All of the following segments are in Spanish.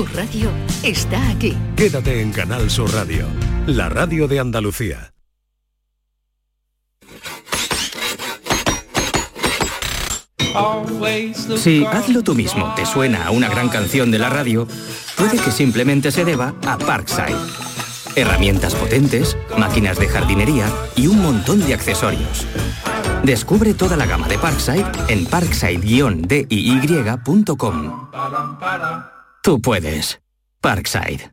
Tu radio está aquí. Quédate en Canal Sur Radio, la radio de Andalucía. Si hazlo tú mismo te suena a una gran canción de la radio, puede que simplemente se deba a Parkside. Herramientas potentes, máquinas de jardinería y un montón de accesorios. Descubre toda la gama de Parkside en parkside-diy.com. Tú puedes. Parkside.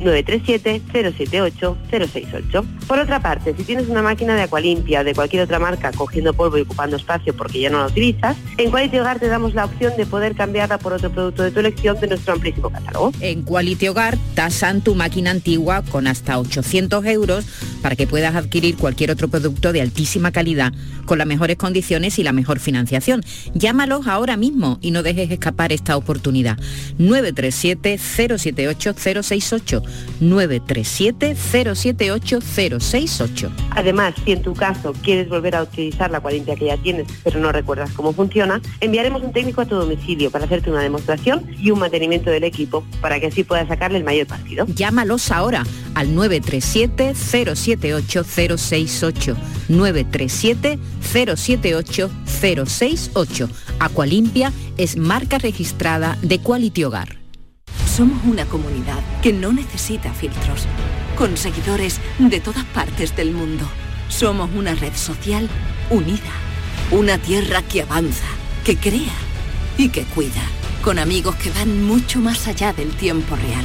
937-078-068. Por otra parte, si tienes una máquina de Aqualimpia o de cualquier otra marca cogiendo polvo y ocupando espacio porque ya no la utilizas, en Quality Hogar te damos la opción de poder cambiarla por otro producto de tu elección de nuestro amplísimo catálogo. En Quality Hogar tasan tu máquina antigua con hasta 800 euros para que puedas adquirir cualquier otro producto de altísima calidad con las mejores condiciones y la mejor financiación. Llámalos ahora mismo y no dejes escapar esta oportunidad. 937 078 068 937 078 068. Además, si en tu caso quieres volver a utilizar la cuarentena que ya tienes, pero no recuerdas cómo funciona, enviaremos un técnico a tu domicilio para hacerte una demostración y un mantenimiento del equipo para que así puedas sacarle el mayor partido. Llámalos ahora al 937 078 068 937 078 068. Aqualimpia es marca registrada de Quality Hogar. Somos una comunidad que no necesita filtros, con seguidores de todas partes del mundo. Somos una red social unida, una tierra que avanza, que crea y que cuida, con amigos que van mucho más allá del tiempo real.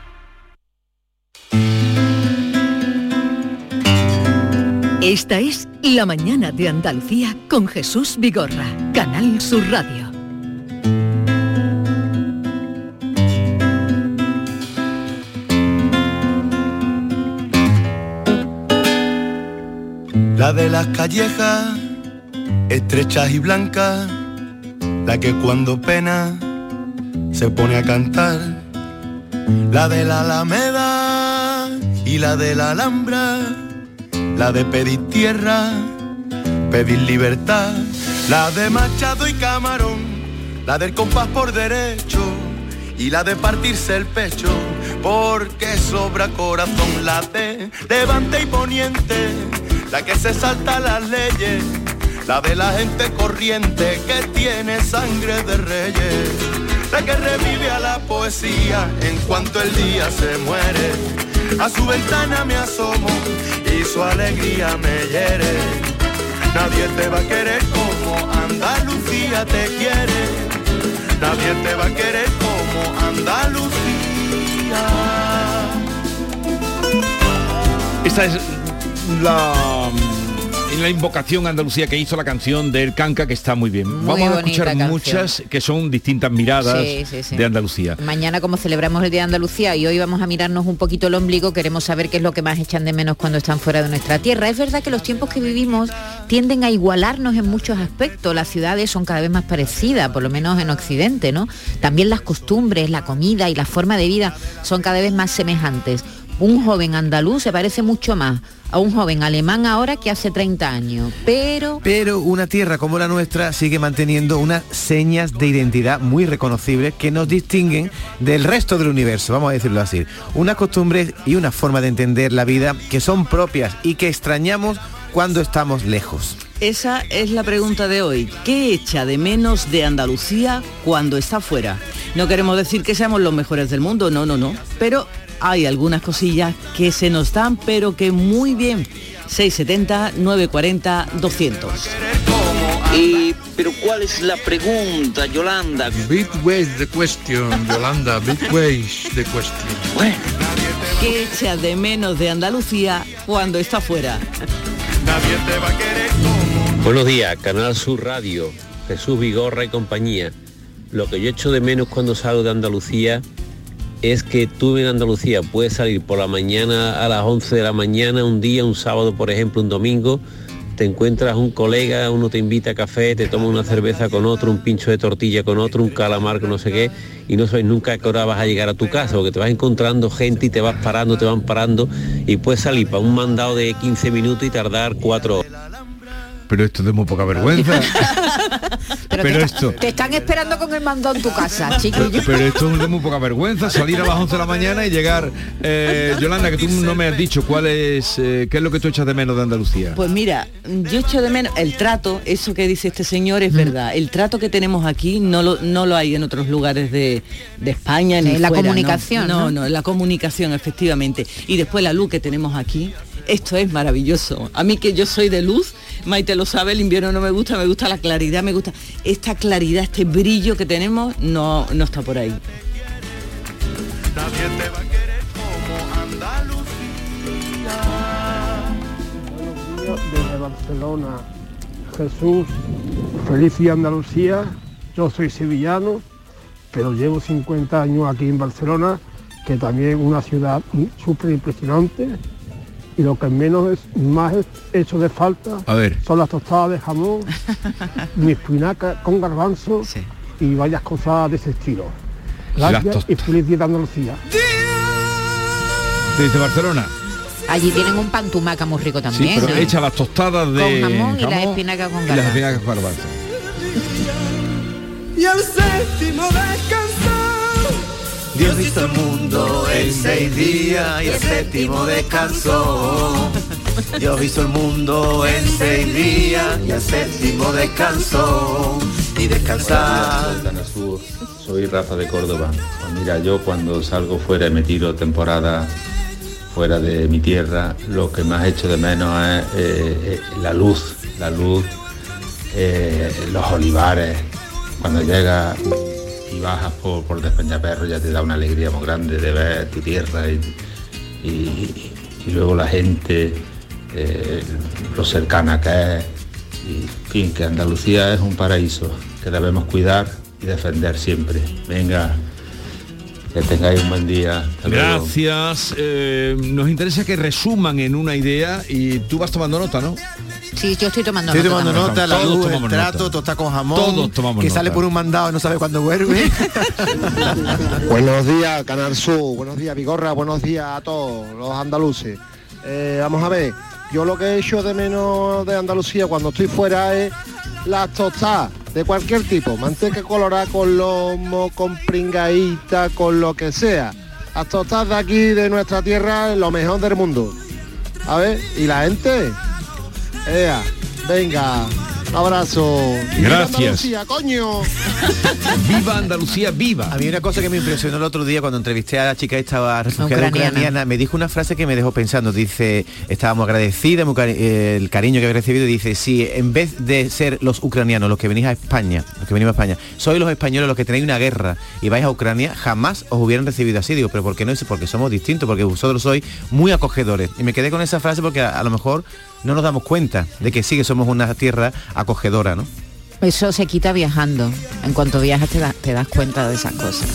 Esta es La Mañana de Andalucía con Jesús Vigorra, Canal Sur Radio. La de las callejas, estrechas y blancas, la que cuando pena se pone a cantar. La de la Alameda y la de la Alhambra, la de pedir tierra, pedir libertad. La de Machado y Camarón, la del compás por derecho y la de partirse el pecho, porque sobra corazón. La de Levante y Poniente, la que se salta las leyes, la de la gente corriente que tiene sangre de reyes, la que revive a la poesía en cuanto el día se muere. A su ventana me asomo y su alegría me hiere. Nadie te va a querer como Andalucía te quiere. Nadie te va a querer como Andalucía. Esta es la en la invocación Andalucía que hizo la canción del Canca, que está muy bien. Vamos a escuchar muchas que son distintas miradas de Andalucía. Mañana, como celebramos el Día de Andalucía y hoy vamos a mirarnos un poquito el ombligo, queremos saber qué es lo que más echan de menos cuando están fuera de nuestra tierra. Es verdad que los tiempos que vivimos tienden a igualarnos en muchos aspectos. Las ciudades son cada vez más parecidas, por lo menos en Occidente, ¿no? También las costumbres, la comida y la forma de vida son cada vez más semejantes un joven andaluz se parece mucho más a un joven alemán ahora que hace 30 años, pero... Pero una tierra como la nuestra sigue manteniendo unas señas de identidad muy reconocibles que nos distinguen del resto del universo, vamos a decirlo así. Unas costumbres y una forma de entender la vida que son propias y que extrañamos cuando estamos lejos. Esa es la pregunta de hoy. ¿Qué echa de menos de Andalucía cuando está fuera? No queremos decir que seamos los mejores del mundo, no, no, no. Pero hay algunas cosillas que se nos dan, pero que muy bien. 670 940 200. Y, pero ¿cuál es la pregunta, Yolanda? Big ways the question, Yolanda, big ways the question. Bueno. ¿Qué echa de menos de Andalucía cuando está fuera? Nadie te va a querer Buenos días, Canal Sur Radio, Jesús Vigorra y compañía. Lo que yo echo de menos cuando salgo de Andalucía es que tú en Andalucía puedes salir por la mañana a las 11 de la mañana, un día, un sábado, por ejemplo, un domingo, te encuentras un colega, uno te invita a café, te toma una cerveza con otro, un pincho de tortilla con otro, un calamar con no sé qué, y no sabes nunca a qué hora vas a llegar a tu casa, porque te vas encontrando gente y te vas parando, te van parando, y puedes salir para un mandado de 15 minutos y tardar 4 horas pero esto de muy poca vergüenza. pero, te, esto... te están esperando con el mando en tu casa, chiquillo. Pero, esto es de muy poca vergüenza, salir a las 11 de la mañana y llegar... Eh, Yolanda, que tú no me has dicho cuál es, eh, qué es lo que tú echas de menos de Andalucía. Pues mira, yo echo de menos el trato, eso que dice este señor es mm. verdad. El trato que tenemos aquí no lo, no lo hay en otros lugares de, España. Ni la comunicación. No, no, no, la comunicación, efectivamente. Y después la luz que tenemos aquí, esto es maravilloso. A mí que yo soy de luz, Maite lo sabe, el invierno no me gusta, me gusta la claridad, me gusta esta claridad, este brillo que tenemos, no, no está por ahí. Desde Barcelona, Jesús, feliz y Andalucía. Yo soy sevillano, pero llevo 50 años aquí en Barcelona, que también es una ciudad súper impresionante y lo que menos es más hecho de falta son las tostadas de jamón, mi espinaca con garbanzo y varias cosas de ese estilo. Gracias y feliz día de Andalucía. Desde Barcelona. Allí tienen un pan tumaca muy rico también. Sí, pero echa las tostadas de con jamón, y las espinacas con garbanzo. Y las espinacas con garbanzo. Y el séptimo descanso Dios hizo el mundo en seis días y el séptimo descansó. Dios hizo el mundo en seis días y el séptimo descansó. Y descansar. Soy Rafa de Córdoba. Pues mira, yo cuando salgo fuera y me tiro temporada fuera de mi tierra, lo que más hecho de menos es eh, eh, la luz, la luz, eh, los olivares, cuando llega y bajas por, por Despeñaperro ya te da una alegría muy grande de ver tu tierra y, luego la gente, eh, lo cercana que es. Y, en fin, que Andalucía es un paraíso que debemos cuidar y defender siempre. Venga, que tengáis un buen día. Gracias. Eh, nos interesa que resuman en una idea y tú vas tomando nota, ¿no? Sí, yo estoy tomando estoy nota. tomando nota, la luz, el trato, tosta con jamón, Todos tomamos que sale por un mandado y no sabe cuándo vuelve. buenos días, Canal Sur, buenos días, Vigorra, buenos días a todos los andaluces. Eh, vamos a ver, yo lo que he hecho de menos de Andalucía cuando estoy fuera es las tostadas de cualquier tipo, manteca colorada con lomo, con pringaíta, con lo que sea. Las tostadas de aquí, de nuestra tierra, lo mejor del mundo. A ver, ¿y la gente? Ea, venga, abrazo. Gracias. Viva Andalucía, coño. viva Andalucía, viva. A mí una cosa que me impresionó el otro día cuando entrevisté a la chica esta refugiada ucraniana. me dijo una frase que me dejó pensando. Dice, estábamos agradecidos, el cariño que había recibido. Dice, si en vez de ser los ucranianos los que venís a España, los que venimos a España, sois los españoles los que tenéis una guerra y vais a Ucrania, jamás os hubieran recibido así. Digo, pero ¿por qué no? Porque somos distintos, porque vosotros sois muy acogedores. Y me quedé con esa frase porque a lo mejor no nos damos cuenta de que sí que somos una tierra acogedora, ¿no? Eso se quita viajando. En cuanto viajas te, te das cuenta de esas cosas.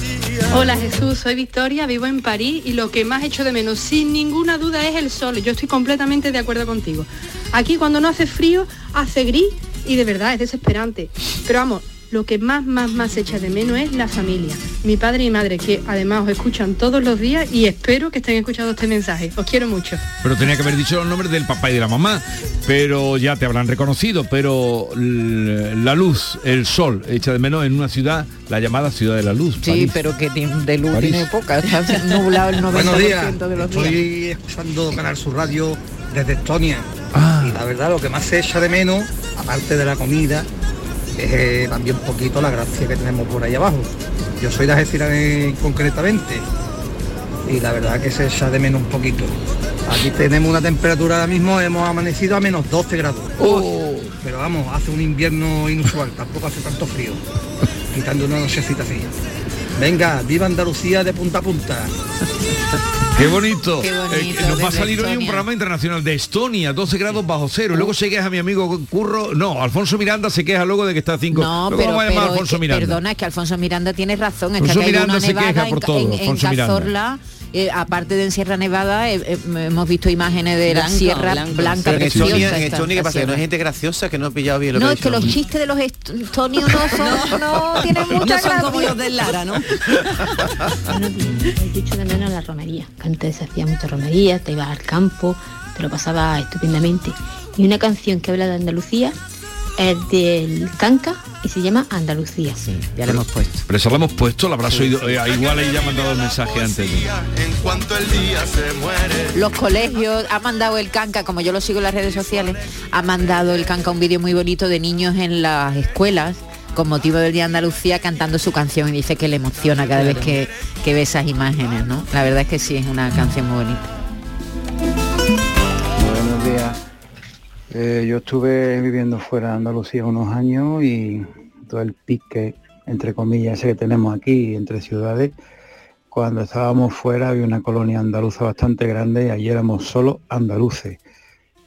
Hola Jesús, soy Victoria, vivo en París y lo que más echo de menos, sin ninguna duda, es el sol. Yo estoy completamente de acuerdo contigo. Aquí cuando no hace frío, hace gris y de verdad es desesperante. Pero vamos, lo que más, más, más echa de menos es la familia. Mi padre y madre, que además os escuchan todos los días y espero que estén escuchando este mensaje. Os quiero mucho. Pero tenía que haber dicho los nombres del papá y de la mamá, pero ya te habrán reconocido, pero la luz, el sol, echa de menos en una ciudad, la llamada ciudad de la luz. Sí, pero que de luz tiene poca, está nublado el 90% Buenos días. de los Estoy días. escuchando Canal Sur Radio desde Estonia. Ah. Y la verdad lo que más se echa de menos, aparte de la comida, eh, también un poquito la gracia que tenemos por ahí abajo. Yo soy de Algeciras concretamente y la verdad que se echa de menos un poquito. Aquí tenemos una temperatura ahora mismo, hemos amanecido a menos 12 grados. Pero vamos, hace un invierno inusual, tampoco hace tanto frío, quitando una nochecita así. Venga, viva Andalucía de punta a punta. Qué bonito. Qué bonito, Eh, nos va a salir hoy un programa internacional de Estonia, 12 grados bajo cero. Luego se queja mi amigo Curro. No, Alfonso Miranda se queja luego de que está a 5. No, Luego pero, vamos a llamar a pero es Alfonso que- Miranda. perdona, es que Alfonso Miranda tiene razón, es Alfonso que Miranda una se queja en, por todo, en- en Alfonso Miranda. Eh, aparte de en Sierra Nevada, eh, eh, hemos visto imágenes de la Blanco, Sierra blanco. blanca Pero en preciosa Estonia, en esta- Estonia, ¿qué la pasa? Que no hay gente graciosa que no ha pillado bien lo No, que es que dicho. los chistes de los estonios no son, no, tienen mucha No son gracia. como los del Lara, ¿no? Yo echo de menos la romería, que antes se hacía mucha romería, te ibas al campo, te lo pasaba estupendamente. Y una canción que habla de Andalucía es del Canca y se llama Andalucía. ya la hemos puesto. Pero eso lo hemos puesto, lo habrás oído. eh, igual ya ha mandado el mensaje antes. En cuanto el día se muere. Los colegios, ha mandado el canca, como yo lo sigo en las redes sociales, ha mandado el canca un vídeo muy bonito de niños en las escuelas con motivo del Día de Andalucía cantando su canción y dice que le emociona cada vez que, que ve esas imágenes, ¿no? La verdad es que sí, es una canción muy bonita. Eh, yo estuve viviendo fuera de Andalucía unos años y todo el pique, entre comillas, ese que tenemos aquí entre ciudades, cuando estábamos fuera había una colonia andaluza bastante grande y allí éramos solo andaluces.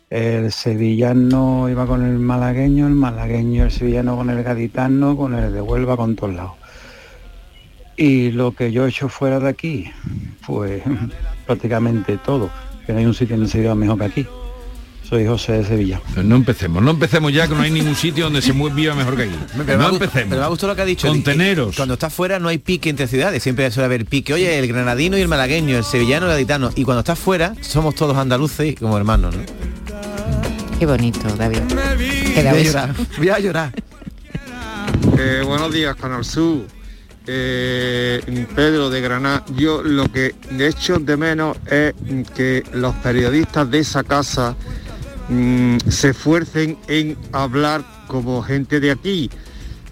El sevillano iba con el malagueño, el malagueño, el sevillano con el gaditano, con el de Huelva, con todos lados. Y lo que yo he hecho fuera de aquí, pues prácticamente todo, que no hay un sitio en Sevilla mejor que aquí. Soy José de Sevilla. Pero no empecemos, no empecemos ya que no hay ningún sitio donde se viva mejor que aquí. Pero me, no ha gu- empecemos. pero me ha gustado lo que ha dicho. Conteneros. Cuando estás fuera no hay pique entre ciudades, siempre suele haber pique. Oye, el granadino y el malagueño, el sevillano y el gaditano. Y cuando estás fuera, somos todos andaluces y como hermanos, ¿no? Qué bonito, David. Voy a llorar, voy a llorar. Eh, buenos días, Canal Sur. Eh, Pedro de Granada. Yo lo que de hecho de menos es que los periodistas de esa casa mm, se esfuercen en hablar como gente de aquí.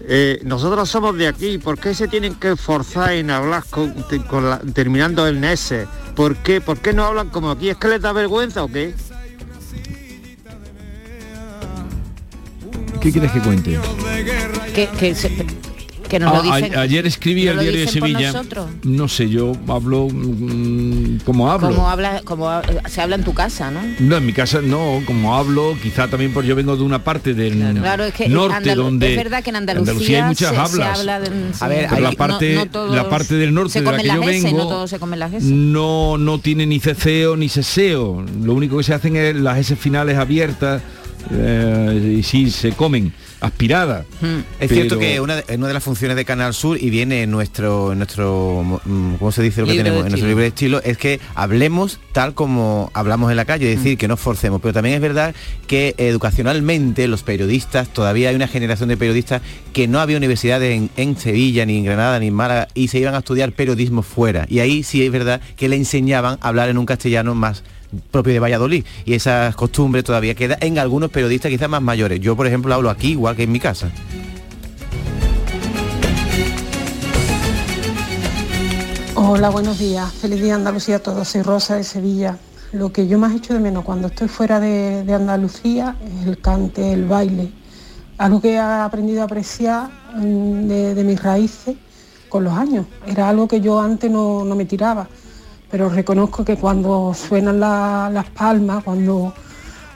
Eh, nosotros somos de aquí, ¿por qué se tienen que esforzar en hablar con, te- con la- terminando el NESE? ¿Por qué? ¿Por qué no hablan como aquí? ¿Es que les da vergüenza o qué? ¿Qué quieres que cuente? Que, que, se- que nos Ah, lo dicen. a- ayer escribí ¿Nos al diario de dicen Sevilla. nosotros? No sé, yo hablo mm, como hablo. Como habla, como se habla en tu casa, ¿no? No, en mi casa no, como hablo, quizá también por yo vengo de una parte del Claro, es que norte Andalu- donde es verdad que en Andalucía, hay muchas se, se hablas. habla de, sí, Pero la parte, no- no todos la parte del norte de la que yo S, vengo no todos se comen las S. no no tiene ni ceceo ni seseo. Lo único que se hacen es las S finales abiertas eh, y sí se comen aspiradas. Es cierto que una de, una de las funciones de Canal Sur y viene en nuestro, en nuestro mm, ¿cómo se dice lo que tenemos? En nuestro libre de estilo es que hablemos tal como hablamos en la calle, es decir, que no forcemos. Pero también es verdad que educacionalmente los periodistas, todavía hay una generación de periodistas que no había universidades en, en Sevilla, ni en Granada, ni en Málaga, y se iban a estudiar periodismo fuera. Y ahí sí es verdad que le enseñaban a hablar en un castellano más propio de Valladolid y esa costumbre todavía queda en algunos periodistas quizás más mayores. Yo, por ejemplo, hablo aquí igual que en mi casa. Hola, buenos días. Feliz día Andalucía a todos. Soy Rosa de Sevilla. Lo que yo más echo de menos cuando estoy fuera de, Andalucía es el cante, el baile. Algo que he aprendido a apreciar mm, de, mis raíces con los años. Era algo que yo antes no me tiraba. Pero reconozco que cuando suenan la- las palmas, cuando,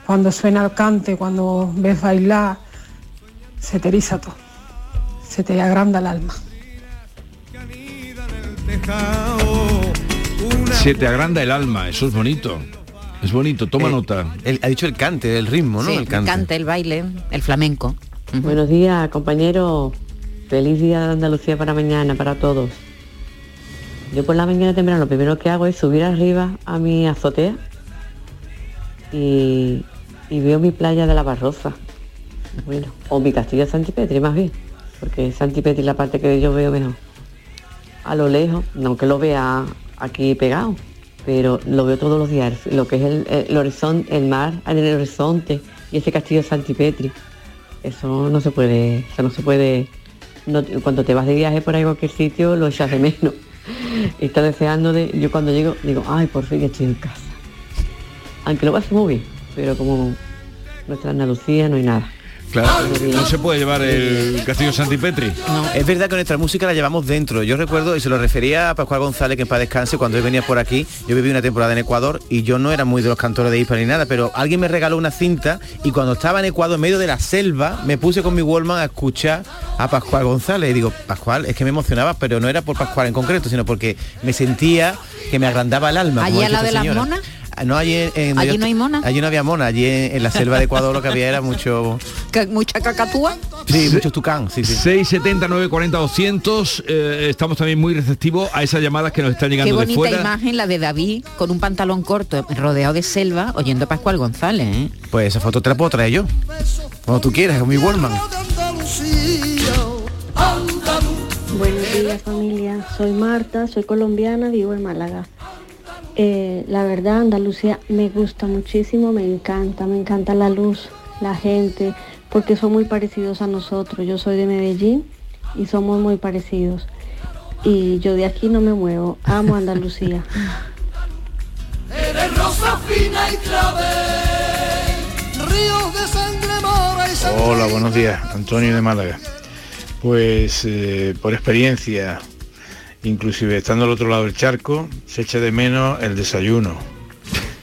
cuando suena el cante, cuando ves bailar, se te eriza todo, se te agranda el alma. Se te agranda el alma, eso es bonito. Es bonito, toma Eh, nota. él ha dicho el cante, el ritmo, ¿no? Sí, el cante. cante, el baile, el flamenco. Buenos días, compañeros. Feliz día de Andalucía para mañana, para todos. Yo por la mañana temprano lo primero que hago es subir arriba a mi azotea y, y veo mi playa de la Barroza. Bueno, o mi castillo de Santipetri más bien, porque Santipetri es la parte que yo veo mejor. A lo lejos, no que lo vea aquí pegado, pero lo veo todos los días, lo que es el, horizonte, el mar en el horizonte y ese castillo de Santipetri. Eso no se puede, eso no se puede. cuando te vas de viaje por ahí cualquier sitio lo echas de menos. Y estás deseando de. Yo cuando llego digo, ay por fin estoy en casa. Aunque lo pase muy bien, pero como nuestra Andalucía no hay nada. Claro, no se puede llevar el Castillo Santipetri. Es verdad que nuestra música la llevamos dentro. Yo recuerdo, y se lo refería a Pascual González, que en paz descanse, cuando él venía por aquí, yo viví una temporada en Ecuador y yo no era muy de los cantores de ISPA ni nada, pero alguien me regaló una cinta y cuando estaba en Ecuador, en medio de la selva, me puse con mi Wallman a escuchar a Pascual González. Y digo, Pascual, es que me emocionaba, pero no era por Pascual en concreto, sino porque me sentía que me agrandaba el alma. ¿Allí dicho lado de esta las señora. monas? Ah, No, allí, en- ¿Allí yo- no hay mona? Allí no había mona, allí en, en la selva de Ecuador lo que había era mucho... Que- Mucha cacatúa. Sí, muchos tucán, sí, sí. 670 940 200 eh, estamos también muy receptivos a esas llamadas que nos están Qué llegando de bonita fuera. imagen la de David con un pantalón corto rodeado de selva oyendo a Pascual González. ¿eh? Pues esa foto te la puedo traer yo. Cuando tú quieras, con mi Wallman. Buenos días familia, soy Marta, soy colombiana, vivo en Málaga. Eh, la verdad Andalucía me gusta muchísimo, me encanta, me encanta la luz, la gente, porque son muy parecidos a nosotros. Yo soy de Medellín y somos muy parecidos. Y yo de aquí no me muevo, amo Andalucía. Hola, buenos días. Antonio de Málaga. Pues eh, por experiencia, inclusive estando al otro lado del charco, se echa de menos el desayuno,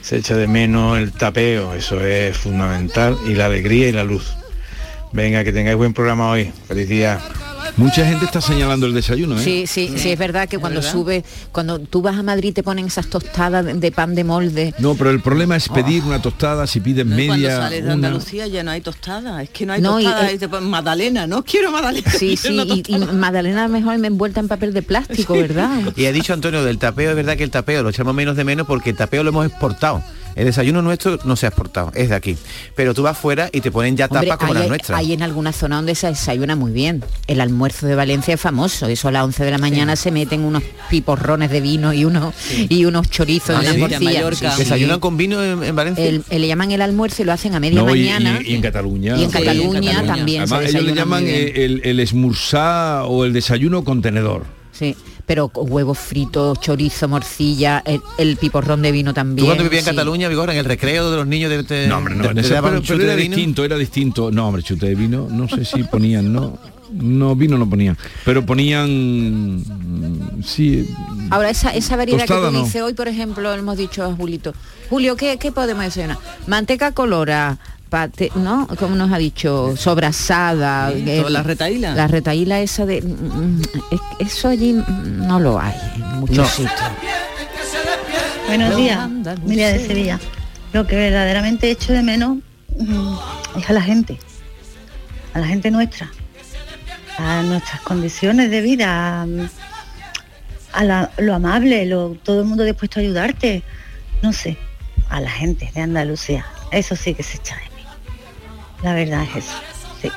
se echa de menos el tapeo, eso es fundamental, y la alegría y la luz. Venga, que tengáis buen programa hoy. Feliz día. Mucha gente está señalando el desayuno, ¿eh? Sí, sí, sí, es verdad que cuando sube, cuando tú vas a Madrid te ponen esas tostadas de, pan de molde. No, pero el problema es pedir una tostada, si pides Cuando media, sales de una... Andalucía ya no hay tostada, es que no hay No, y- tostada, eh, y te ponen magdalena, no quiero magdalena. Sí, sí, y. Magdalena mejor me envuelta en papel de plástico, ¿verdad? Y ha dicho Antonio del tapeo, es verdad que el tapeo lo echamos menos de menos porque el tapeo lo hemos exportado. El desayuno nuestro no se ha exportado, es de aquí. Pero tú vas fuera y te ponen ya Hombre, tapas como hay, las nuestras. hay en alguna zona donde se desayuna muy bien. El almuerzo de Valencia es famoso. Eso a las 11 de la mañana se meten unos piporrones de vino y unos y unos chorizos en las Valencia, morcillas. Mallorca. ¿Desayunan con vino en, en Valencia? El- el- le llaman el almuerzo y lo hacen a media No, y, mañana. y- y en Cataluña. Y en Cataluña también se Además, ellos le llaman eh, el, el esmursá o el desayuno contenedor. Sí, pero con huevos fritos, chorizo, morcilla, el, el piporrón de vino también. ¿Tú cuando vivías en sí. Cataluña, Vigor, en el recreo de los niños de, de- No, hombre, no, de- daban pero, era de vino? distinto, era distinto. No, hombre, chute de vino, no sé si ponían, no. No, vino no ponían. Pero ponían sí. Ahora, esa, esa variedad Tostada que tú no. dices hoy, por ejemplo, hemos dicho a Julito, Julio, ¿qué, qué podemos desayunar? Manteca colora, pate, ¿no? Como nos ha dicho, sobrasada. Sí, eh, toda la retaíla. La retaíla esa de... mm, mm, es- eso allí mm, no lo hay en muchos No. sitios. Buenos días, Emilia de Sevilla. Lo que verdaderamente echo de menos mm, es a la gente, a la gente nuestra, a nuestras condiciones de vida, a, a la- lo amable, lo, todo el mundo dispuesto a ayudarte, no sé, a la gente de Andalucía. Eso sí que se echa. La verdad es eso, sí.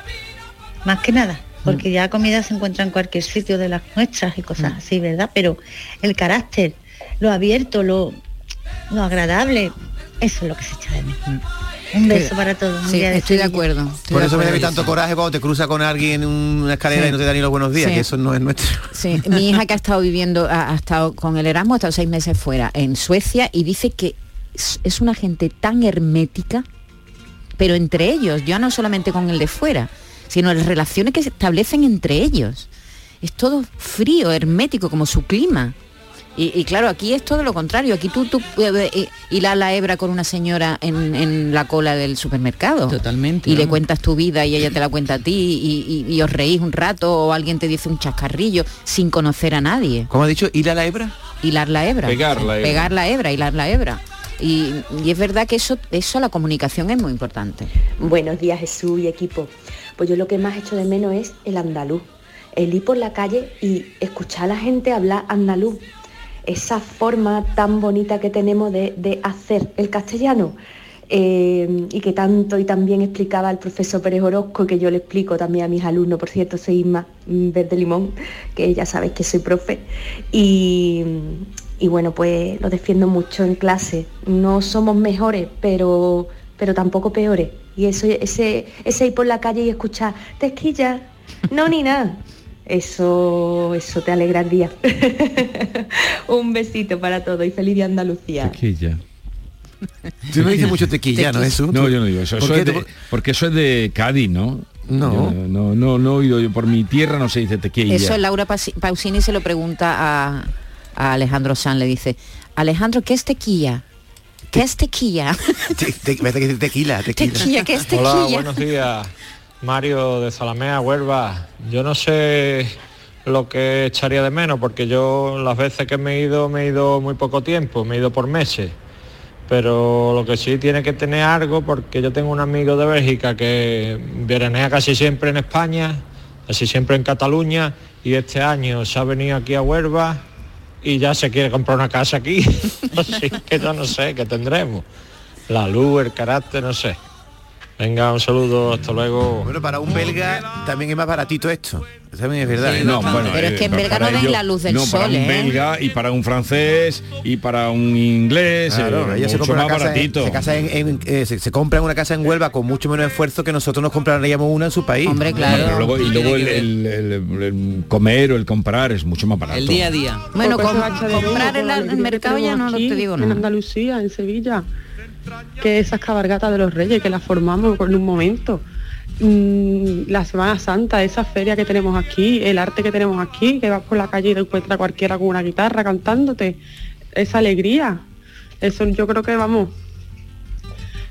Más que nada, porque ya comida se encuentra en cualquier sitio de las nuestras y cosas así, ¿verdad? Pero el carácter, lo abierto, lo, lo agradable, eso es lo que se echa de mí. Un beso para todos. Sí, estoy de acuerdo. Por eso me da tanto coraje cuando te cruza con alguien en una escalera Sí. y no te da ni los buenos días, Sí. que eso no es nuestro. Sí, mi hija que ha estado viviendo, ha, ha estado con el Erasmus, ha estado seis meses fuera en Suecia y dice que es, es una gente tan hermética, pero entre ellos, ya no solamente con el de fuera, sino las relaciones que se establecen entre ellos. Es todo frío, hermético, como su clima. Y, claro, aquí es todo lo contrario. Aquí tú, tú puedes hilar la hebra con una señora en, la cola del supermercado. Totalmente. Y le cuentas tu vida y ella te la cuenta a ti y, os reís un rato o alguien te dice un chascarrillo sin conocer a nadie. ¿Cómo ha dicho? ¿Hilar la hebra? Hilar la hebra. Pegar la hebra. Pegar la hebra, hilar la hebra. Y, es verdad que eso, eso, la comunicación es muy importante. Buenos días Jesús y equipo. Pues yo lo que más echo de menos es el andaluz. El ir por la calle y escuchar a la gente hablar andaluz esa forma tan bonita que tenemos de, hacer el castellano. Eh, y que tanto y también explicaba el profesor Pérez Orozco, que yo le explico también a mis alumnos, por cierto, soy Isma Verde Limón, que ya sabéis que soy profe, y, bueno, pues lo defiendo mucho en clase. No somos mejores, pero, pero tampoco peores. Y eso, ese, ese ir por la calle y escuchar, te no ni nada eso, eso te alegra el día. Un besito para todos y feliz día Andalucía. Tequilla. Tú no dices mucho tequilla, ¿no? Eso? No, yo no digo eso. eso es de, porque eso es de Cádiz, ¿no? No. no, no, no, he oído yo. Por mi tierra no se dice tequilla. Eso Laura Pausini se lo pregunta a, Alejandro San, le dice, Alejandro, ¿qué es tequilla? ¿Qué es tequilla? tequila, tequila. Tequilla, ¿qué es tequilla? Hola, buenos días. Mario de Salamea, Huelva. Yo no sé lo que echaría de menos, porque yo las veces que me he ido, me he ido muy poco tiempo, me he ido por meses. Pero lo que sí tiene que tener algo, porque yo tengo un amigo de Bélgica que veranea casi siempre en España, casi siempre en Cataluña, y este año se ha venido aquí a Huelva y ya se quiere comprar una casa aquí. Así que yo no sé qué tendremos. La luz, el carácter, no sé. Venga, un saludo, hasta luego. Bueno, para un belga también es más baratito esto. Eso también es verdad. no, bueno, pero es que en eh, belga no ven la luz del no, sol. Para un ¿eh? belga y para un francés y para un inglés. Claro, eh, se compra más baratito. se, compra una casa en Huelva con mucho menos esfuerzo que nosotros nos compraríamos una en su país. Hombre, claro. y luego el, comer o el comprar es mucho más barato. El día a día. Bueno, comprar en el mercado ya no te digo nada. En Andalucía, en Sevilla que esas cabargatas de los reyes, que las formamos en un momento. Mm, la Semana Santa, esa feria que tenemos aquí, el arte que tenemos aquí, que vas por la calle y te encuentras cualquiera con una guitarra cantándote, esa alegría. Eso yo creo que vamos.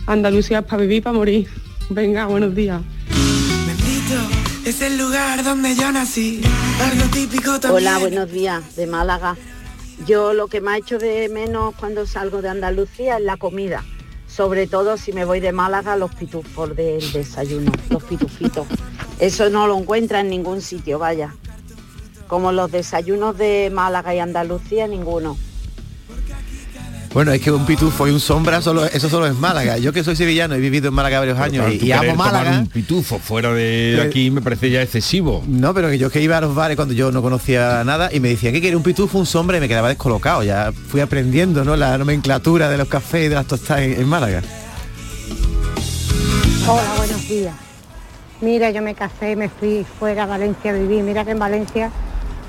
Andalucía es para vivir, para morir. Venga, buenos días. es el lugar donde yo nací, algo típico Hola, buenos días, de Málaga. Yo lo que me ha hecho de menos cuando salgo de Andalucía es la comida sobre todo si me voy de Málaga, los pitufos del desayuno, los pitufitos. Eso no lo encuentra en ningún sitio, vaya. Como los desayunos de Málaga y Andalucía, ninguno. Bueno, es que un pitufo y un sombra, solo, eso solo es Málaga. Yo que soy sevillano, he vivido en Málaga varios años y, amo Málaga. Un pitufo fuera de aquí me parece ya excesivo. No, pero que yo que iba a los bares cuando yo no conocía nada y me decían que quería un pitufo, un sombra y me quedaba descolocado. Ya fui aprendiendo ¿no? la nomenclatura de los cafés y de las tostadas en, Málaga. Hola, buenos días. Mira, yo me casé, me fui fuera a Valencia a vivir. Mira que en Valencia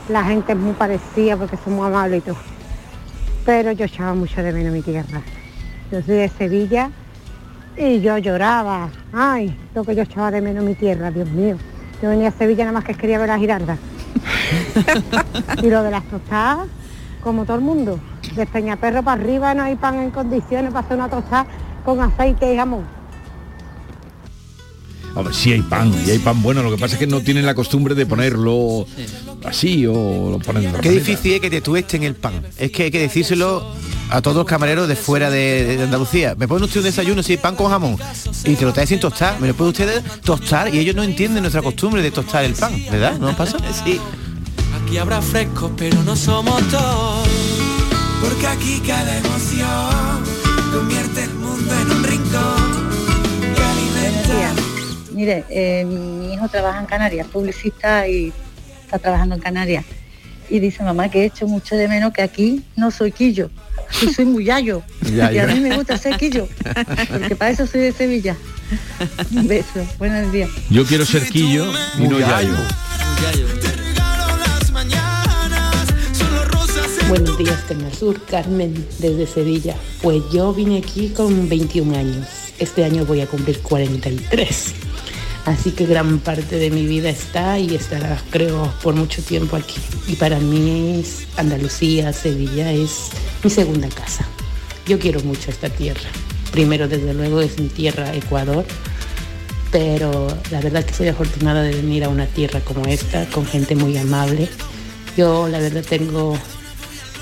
la gente es muy parecida porque somos amables y todo pero yo echaba mucho de menos mi tierra. Yo soy de Sevilla y yo lloraba. Ay, lo que yo echaba de menos mi tierra, Dios mío. Yo venía a Sevilla nada más que quería ver a Girarda. y lo de las tostadas, como todo el mundo. De Peñaperro para arriba no hay pan en condiciones para hacer una tostada con aceite y jamón. A ver, sí hay pan, y hay pan bueno, lo que pasa es que no tienen la costumbre de ponerlo así o lo ponen de Qué difícil es que te tuesten el pan. Es que hay que decírselo a todos los camareros de fuera de, Andalucía. ¿Me pone usted un desayuno, sí, pan con jamón? Y te lo trae sin tostar. ¿Me lo puede usted tostar? Y ellos no entienden nuestra costumbre de tostar el pan, ¿verdad? ¿No pasa? Sí. Aquí habrá fresco, pero no somos todos. Porque aquí cada emoción convierte el mundo en Mire, eh, mi hijo trabaja en Canarias, publicista y está trabajando en Canarias. Y dice, mamá, que he hecho mucho de menos que aquí no soy quillo, aquí soy muy yayo. Y a mí me gusta ser quillo, porque para eso soy de Sevilla. Un beso, buenos días. Yo quiero ser quillo y no yayo. Buenos días, Sur, Carmen, desde Sevilla. Pues yo vine aquí con 21 años. Este año voy a cumplir 43. Así que gran parte de mi vida está y estará, creo, por mucho tiempo aquí. Y para mí Andalucía, Sevilla es mi segunda casa. Yo quiero mucho esta tierra. Primero, desde luego, es mi tierra, Ecuador. Pero la verdad que soy afortunada de venir a una tierra como esta, con gente muy amable. Yo, la verdad, tengo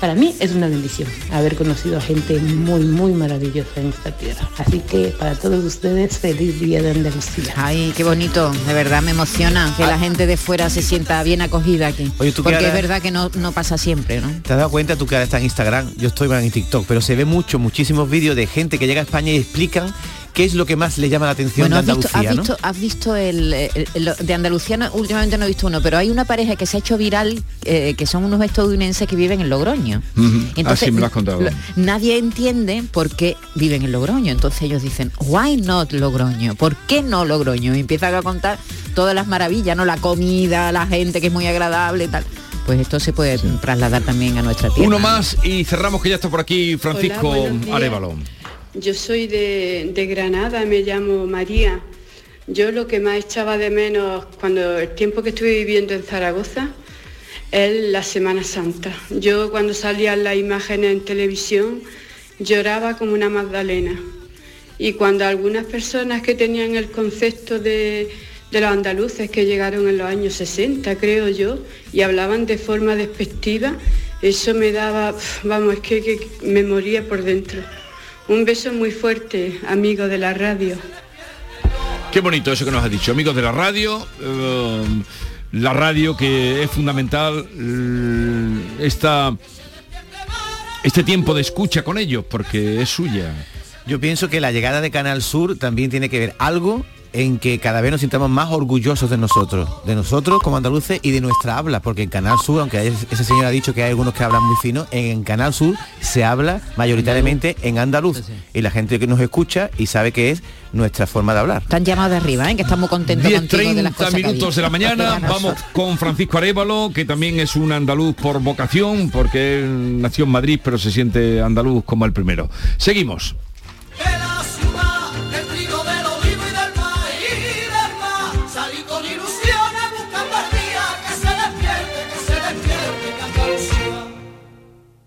para mí es una bendición haber conocido a gente muy, muy maravillosa en esta tierra. Así que para todos ustedes, feliz día de Andalucía. Ay, qué bonito, de verdad me emociona que la gente de fuera se sienta bien acogida aquí. Oye, ¿tú Porque es verdad que no, no pasa siempre, ¿no? ¿Te has dado cuenta tú que ahora está en Instagram? Yo estoy en TikTok, pero se ve mucho, muchísimos vídeos de gente que llega a España y explican qué es lo que más le llama la atención Bueno, de has visto, Andalucía, has ¿no? visto, has visto el, el- el- de Andalucía no- últimamente no he visto uno, pero hay una pareja que se ha hecho viral, eh, que son unos estadounidenses que viven en Logroño. Así me lo has contado. lo- nadie entiende por qué viven en Logroño. Entonces ellos dicen, why not Logroño? ¿Por qué no Logroño? Y empiezan a contar todas las maravillas, ¿no? La comida, la gente que es muy agradable y tal. Pues esto se puede trasladar también a nuestra tierra. Uno más y cerramos que ya está por aquí Francisco Hola, buenos días. Arevalo. Yo soy de, de Granada, me llamo María. Yo lo que más echaba de menos cuando el tiempo que estuve viviendo en Zaragoza es la Semana Santa. Yo cuando salían las imágenes en televisión lloraba como una Magdalena. Y cuando algunas personas que tenían el concepto de, de los andaluces que llegaron en los años 60, creo yo, y hablaban de forma despectiva, eso me daba, vamos, es que, que me moría por dentro. Un beso muy fuerte, amigo de la radio. Qué bonito eso que nos has dicho, amigos de la radio. eh, la radio que es fundamental eh, esta, este tiempo de escucha con ellos, porque es suya. Yo pienso que la llegada de Canal Sur también tiene que ver algo en que cada vez nos sintamos más orgullosos de nosotros, de nosotros como andaluces y de nuestra habla, porque en Canal Sur, aunque ese señor ha dicho que hay algunos que hablan muy fino, en Canal Sur se habla mayoritariamente en andaluz y la gente que nos escucha y sabe que es nuestra forma de hablar. Están llamados de arriba, ¿eh? que están muy contentos 10, contigo de las 30 cosas minutos de la mañana, vamos con Francisco Arevalo, que también es un andaluz por vocación, porque él nació en Madrid, pero se siente andaluz como el primero. Seguimos.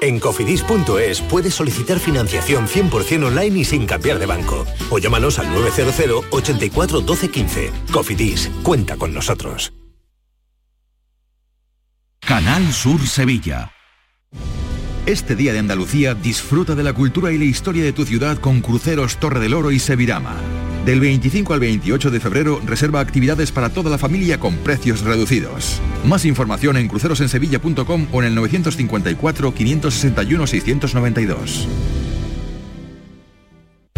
En cofidis.es puedes solicitar financiación 100% online y sin cambiar de banco. O llámanos al 900 84 12 15. Cofidis, cuenta con nosotros. Canal Sur Sevilla. Este día de Andalucía disfruta de la cultura y la historia de tu ciudad con Cruceros Torre del Oro y Sevirama. Del 25 al 28 de febrero reserva actividades para toda la familia con precios reducidos. Más información en crucerosensevilla.com o en el 954 561 692.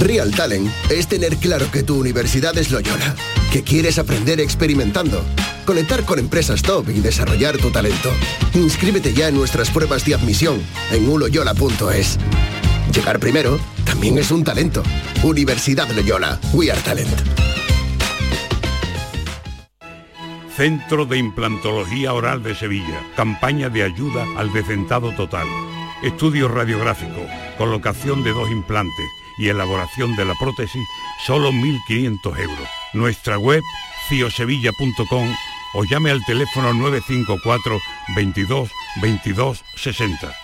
Real Talent es tener claro que tu universidad es Loyola, que quieres aprender experimentando, conectar con empresas top y desarrollar tu talento. Inscríbete ya en nuestras pruebas de admisión en uloyola.es. Llegar primero también es un talento. Universidad Loyola, We Are Talent. Centro de Implantología Oral de Sevilla. Campaña de ayuda al decentado total. Estudio radiográfico, colocación de dos implantes y elaboración de la prótesis, solo 1.500 euros. Nuestra web, ciosevilla.com o llame al teléfono 954 22 22 60.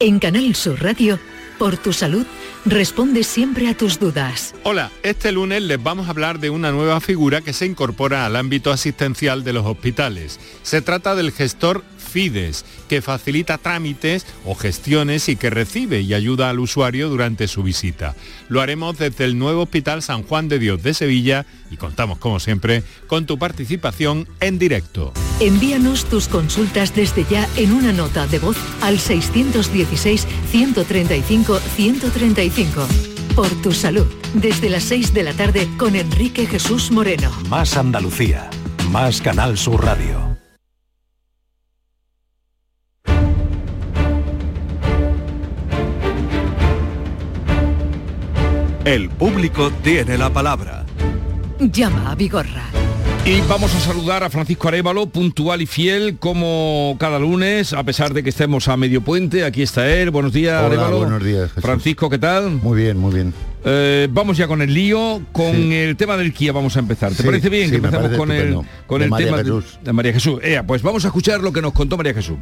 En Canal Sur Radio, por tu salud, responde siempre a tus dudas. Hola, este lunes les vamos a hablar de una nueva figura que se incorpora al ámbito asistencial de los hospitales. Se trata del gestor FIDES, que facilita trámites o gestiones y que recibe y ayuda al usuario durante su visita. Lo haremos desde el nuevo Hospital San Juan de Dios de Sevilla y contamos, como siempre, con tu participación en directo. Envíanos tus consultas desde ya en una nota de voz al 616-135-135. Por tu salud, desde las 6 de la tarde con Enrique Jesús Moreno. Más Andalucía. Más Canal Sur Radio. El público tiene la palabra. Llama a Vigorra. Y vamos a saludar a Francisco Arevalo, puntual y fiel como cada lunes, a pesar de que estemos a medio puente. Aquí está él. Buenos días, Hola, buenos días, Jesús. Francisco, ¿qué tal? Muy bien, muy bien. Eh, vamos ya con el lío, con Sí. el tema del Kia vamos a empezar. ¿Te Sí, parece bien sí, que parece con el, con De el María tema de- Jesús. de María Jesús? Ea, pues vamos a escuchar lo que nos contó María Jesús.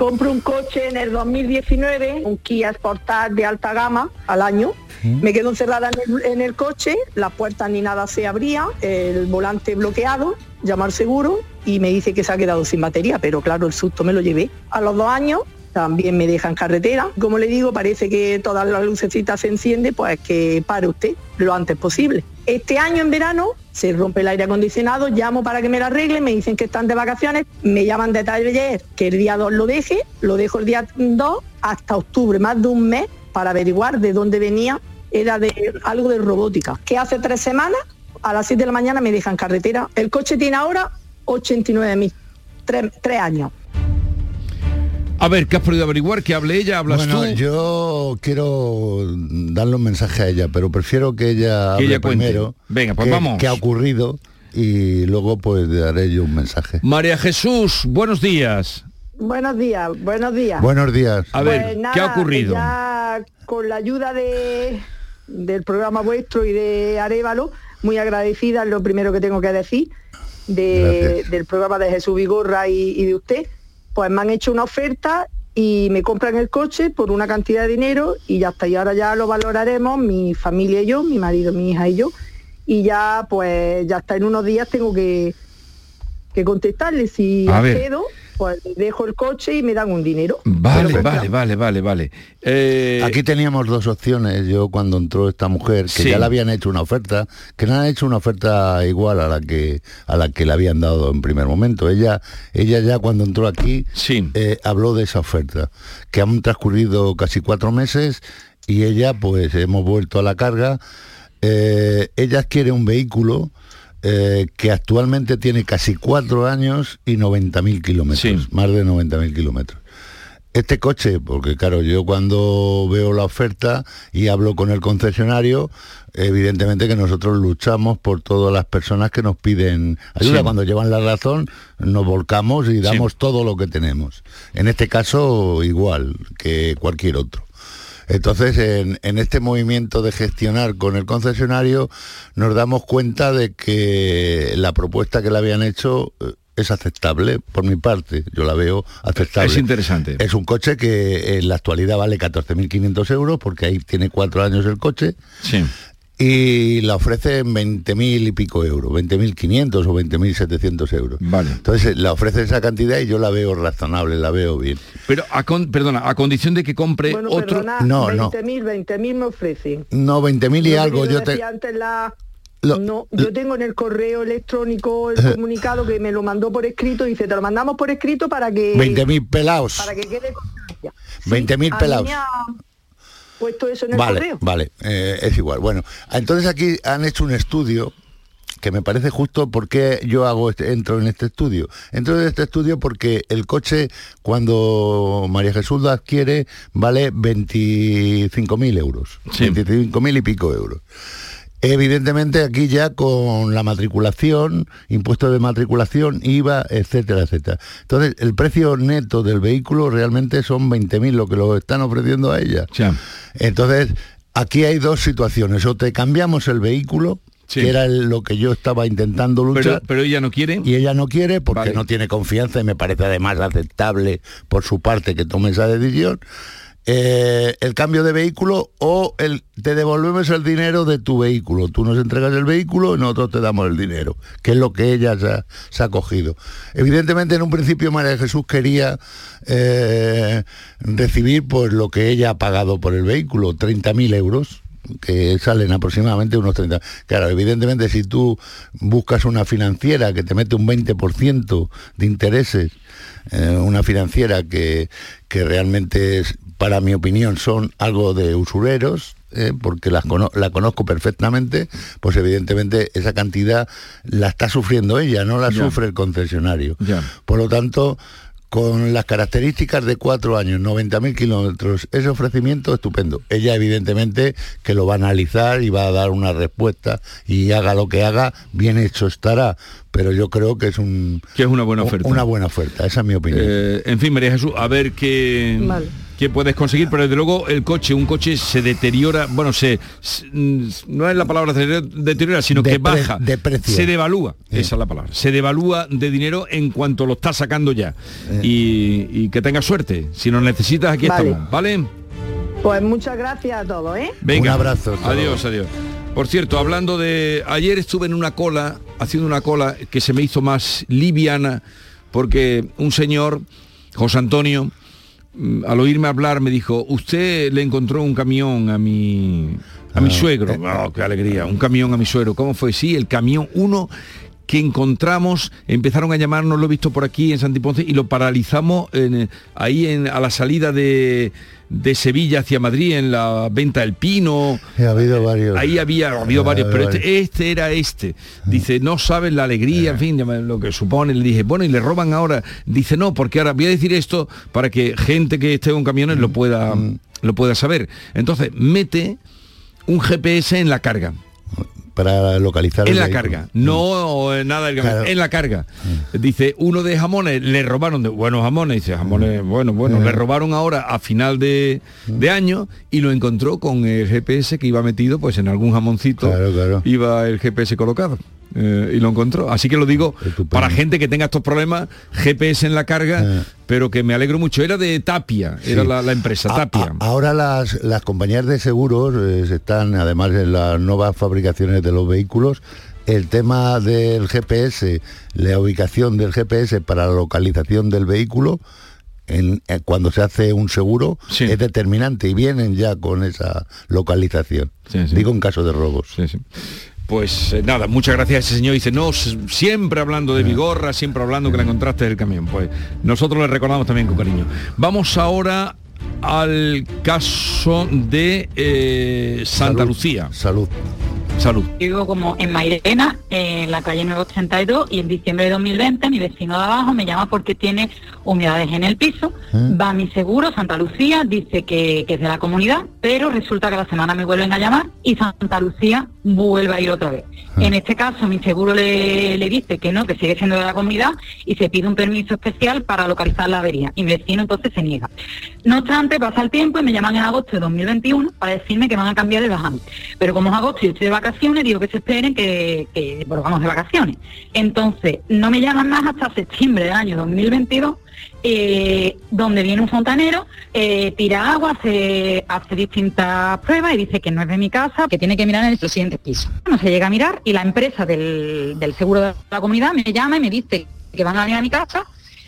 Compro un coche en el 2019, un Kia Sportage de alta gama al año. Me quedo encerrada en el, en el coche, las puertas ni nada se abría, el volante bloqueado, llamar seguro y me dice que se ha quedado sin batería, pero claro, el susto me lo llevé. A los dos años también me deja en carretera. Como le digo, parece que todas las lucecitas se encienden, pues que pare usted lo antes posible. Este año en verano se rompe el aire acondicionado, llamo para que me lo arreglen, me dicen que están de vacaciones, me llaman de taller que el día 2 lo deje, lo dejo el día 2 hasta octubre, más de un mes para averiguar de dónde venía, era de algo de robótica. Que hace tres semanas, a las 7 de la mañana me dejan carretera. El coche tiene ahora 89 mil, tres, tres años. A ver, ¿qué has podido averiguar? Que hable ella, hablas Bueno, tú. yo quiero darle un mensaje a ella, pero prefiero que ella Que hable ella primero. Venga, pues qué- vamos. qué ha ocurrido y luego pues daré yo un mensaje. María Jesús, buenos días. Buenos días, buenos días. Buenos días. A ver, Pues ¿qué ha ocurrido? Ya con la ayuda de, del programa vuestro y de Arevalo, muy agradecida, es lo primero que tengo que decir, de- del programa de Jesús Vigorra y, y de usted, pues me han hecho una oferta y me compran el coche por una cantidad de dinero y ya está, y ahora ya lo valoraremos, mi familia y yo, mi marido, mi hija y yo, y ya pues ya está, en unos días tengo que, que contestarle si A ver. Pues dejo el coche y me dan un dinero. Vale, Pero- vale, vale, vale, vale. Eh, Aquí teníamos dos opciones. Yo cuando entró esta mujer, que Sí. ya le habían hecho una oferta, que le han hecho una oferta igual a la que a la que le habían dado en primer momento. Ella, ella ya cuando entró aquí eh, habló de esa oferta, que han transcurrido casi cuatro meses y ella, pues hemos vuelto a la carga. Eh, ella quiere un vehículo. Eh, que actualmente tiene casi cuatro años y 90.000 kilómetros, más de 90.000 kilómetros. Este coche, porque claro, yo cuando veo la oferta y hablo con el concesionario, evidentemente que nosotros luchamos por todas las personas que nos piden ayuda. Sí. Cuando llevan la razón, nos volcamos y damos todo lo que tenemos. En este caso, igual que cualquier otro. Entonces, en, en este movimiento de gestionar con el concesionario, nos damos cuenta de que la propuesta que le habían hecho eh, es aceptable por mi parte. Yo la veo aceptable. Es interesante. Es un coche que en la actualidad vale 14.500 euros porque ahí tiene cuatro años el coche. Sí. Y la ofrecen 20.000 y pico euros, 20.500 o 20.700 euros. Vale. Entonces la ofrece esa cantidad y yo la veo razonable, la veo bien. Pero, a con- perdona, a condición de que compre Bueno, otro... perdona, No, no. 20.000, 20.000 me ofrecen. No, 20.000 y algo, yo te... decía antes la... Lo- no, yo tengo en el correo electrónico el comunicado que me lo mandó por escrito, dice, te lo mandamos por escrito para que... 20.000 pelados. Para que quede constancia. 20.000 A mí pelados. me ha puesto eso en el Vale, correo. vale, eh, es igual. Bueno, entonces aquí han hecho un estudio que me parece justo porque yo hago este, entro en este estudio. Entro en este estudio porque el coche cuando María Jesús lo adquiere vale 25.000 euros. 25.000 y pico euros. Evidentemente aquí ya con la matriculación, impuestos de matriculación, IVA, etcétera, etcétera. Entonces el precio neto del vehículo realmente son 20.000 lo que lo están ofreciendo a ella. Entonces aquí hay dos situaciones. O te cambiamos el vehículo, Sí. que era lo que yo estaba intentando luchar. Pero, pero ella no quiere. Y ella no quiere porque Vale. no tiene confianza y me parece además aceptable por su parte que tome esa decisión. Eh, el cambio de vehículo o el te devolvemos el dinero de tu vehículo. Tú nos entregas el vehículo y nosotros te damos el dinero, que es lo que ella se ha, se ha cogido. Evidentemente en un principio María Jesús quería eh, recibir pues lo que ella ha pagado por el vehículo, 30.000 euros que salen aproximadamente unos 30. Claro, evidentemente si tú buscas una financiera que te mete un 20% de intereses, eh, una financiera que, que realmente, es, para mi opinión, son algo de usureros, eh, porque las cono- la conozco perfectamente, pues evidentemente esa cantidad la está sufriendo ella, no la Ya. sufre el concesionario. Ya. Por lo tanto, con las características de cuatro años, 90.000 kilómetros, ese ofrecimiento estupendo. Ella evidentemente que lo va a analizar y va a dar una respuesta y haga lo que haga, bien hecho estará. Pero yo creo que es un Que es una buena oferta. Una buena oferta, esa es mi opinión. Eh, en fin, María Jesús, a ver qué, Vale. Qué puedes conseguir, pero desde luego el coche, un coche se deteriora, bueno, se, se- mm, no es la palabra deteriora, deteriora, sino que pre- baja, de precio. se devalúa, esa es la palabra, se devalúa de dinero en cuanto lo está sacando ya. Y, y que tengas suerte, si nos necesitas aquí Vale. estamos, ¿vale? Pues muchas gracias a todos, ¿eh? Venga. Un abrazo, Adiós, adiós. Por cierto, hablando de... Ayer estuve en una cola, haciendo una cola que se me hizo más liviana, porque un señor, José Antonio, al oírme hablar me dijo, usted le encontró un camión a mi, a mi Ah, suegro. Oh, qué alegría, un camión a mi suegro. ¿Cómo fue? Sí, el camión, uno que encontramos, empezaron a llamarnos, lo he visto por aquí en Santiponce, y lo paralizamos en, eh, ahí en, a la salida de, de Sevilla hacia Madrid, en la venta del Pino. Ha habido varios. Ahí había ha habido varios, pero este, este era este. Dice, no sabes la alegría, en fin, ya me- lo que supone. Le dije, bueno, y le roban ahora. Dice, no, porque ahora voy a decir esto para que gente que esté con camiones lo pueda, lo pueda saber. Entonces, mete un GPS en la carga. Para localizar En el la vehículo. carga, no eh, nada del Claro. en la carga. Dice, uno de jamones, le robaron de buenos jamones, dice, jamones, bueno, bueno, le robaron ahora a final de, de año y lo encontró con el GPS que iba metido pues en algún jamoncito, Claro, claro. iba el GPS colocado. Eh, y lo encontró. Así que lo digo para gente que tenga estos problemas, GPS en la carga, pero que me alegro mucho. Era de Tapia, era Sí. la, la empresa, A- Tapia. a- ahora las, las compañías de seguros eh, están, además en las nuevas fabricaciones de los vehículos, el tema del GPS, la ubicación del GPS para la localización del vehículo, en- eh, cuando se hace un seguro, es determinante y vienen ya con esa localización. Digo en caso de robos. Pues eh, nada, muchas gracias a ese señor. Dice, no, siempre hablando de Vigorra, siempre hablando que la encontraste del camión. Pues nosotros le recordamos también con cariño. Vamos ahora al caso de eh, Santa Salud. Lucía. Salud. Salud. Vivo como en Mairena, en la calle 982, y en diciembre de 2020 mi vecino de abajo me llama porque tiene humedades en el piso. Va a mi seguro, Santa Lucía, dice que, que es de la comunidad, pero resulta que la semana me vuelven a llamar y Santa Lucía vuelve a ir otra vez. En este caso mi seguro le, le dice que no, que sigue siendo de la comunidad y se pide un permiso especial para localizar la avería. Y mi vecino entonces se niega. No obstante, pasa el tiempo y me llaman en agosto de 2021 para decirme que van a cambiar de bajante. Pero como es agosto y estoy de vacaciones, vacaciones, digo que se esperen que, que bueno, vamos de vacaciones. Entonces, no me llaman más hasta septiembre del año 2022 eh, donde viene un fontanero, eh, tira agua, hace, hace distintas pruebas y dice que no es de mi casa, que tiene que mirar en el siguiente piso. No se llega a mirar y la empresa del, del seguro de la comunidad me llama y me dice que van a venir a mi casa,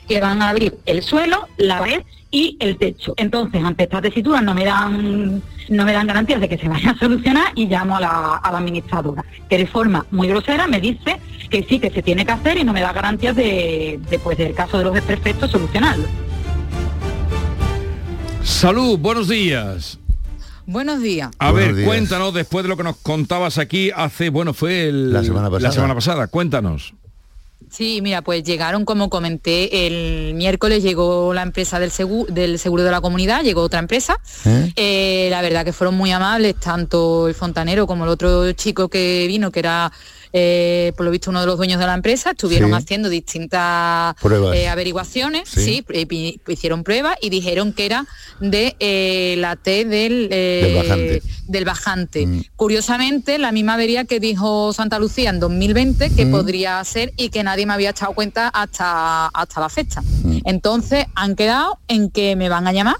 que van a abrir el suelo, la pared y el techo. Entonces, ante estas tesituras no me dan no me dan garantías de que se vaya a solucionar y llamo a la, a la administradora, que de forma muy grosera me dice que sí, que se tiene que hacer y no me da garantías de, de pues, del caso de los desperfectos solucionarlo. Salud, buenos días. Buenos días. A Buenos ver, días. cuéntanos, después de lo que nos contabas aquí hace, bueno, fue el- La semana pasada. la semana pasada, cuéntanos. Sí, mira, pues llegaron, como comenté, el miércoles llegó la empresa del seguro, del seguro de la comunidad, llegó otra empresa. Eh, la verdad que fueron muy amables, tanto el fontanero como el otro chico que vino, que era eh, por lo visto uno de los dueños de la empresa, estuvieron Sí. haciendo distintas Pruebas. eh, averiguaciones, Sí. hicieron pruebas y dijeron que era de eh, la T del, eh, Del bajante. del bajante. Mm. Curiosamente, la misma avería que dijo Santa Lucía en 2020 que Mm. podría ser y que nadie me había echado cuenta hasta, hasta la fecha. Mm. Entonces han quedado en que me van a llamar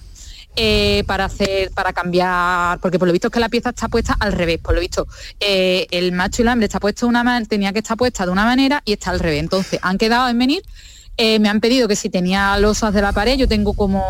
eh, para hacer, para cambiar, porque por lo visto es que la pieza está puesta al revés, por lo visto eh, el macho y la hembra está puesto una man- tenía que estar puesta de una manera y está al revés. Entonces han quedado en venir. eh, me han pedido que si tenía losas de la pared, yo tengo como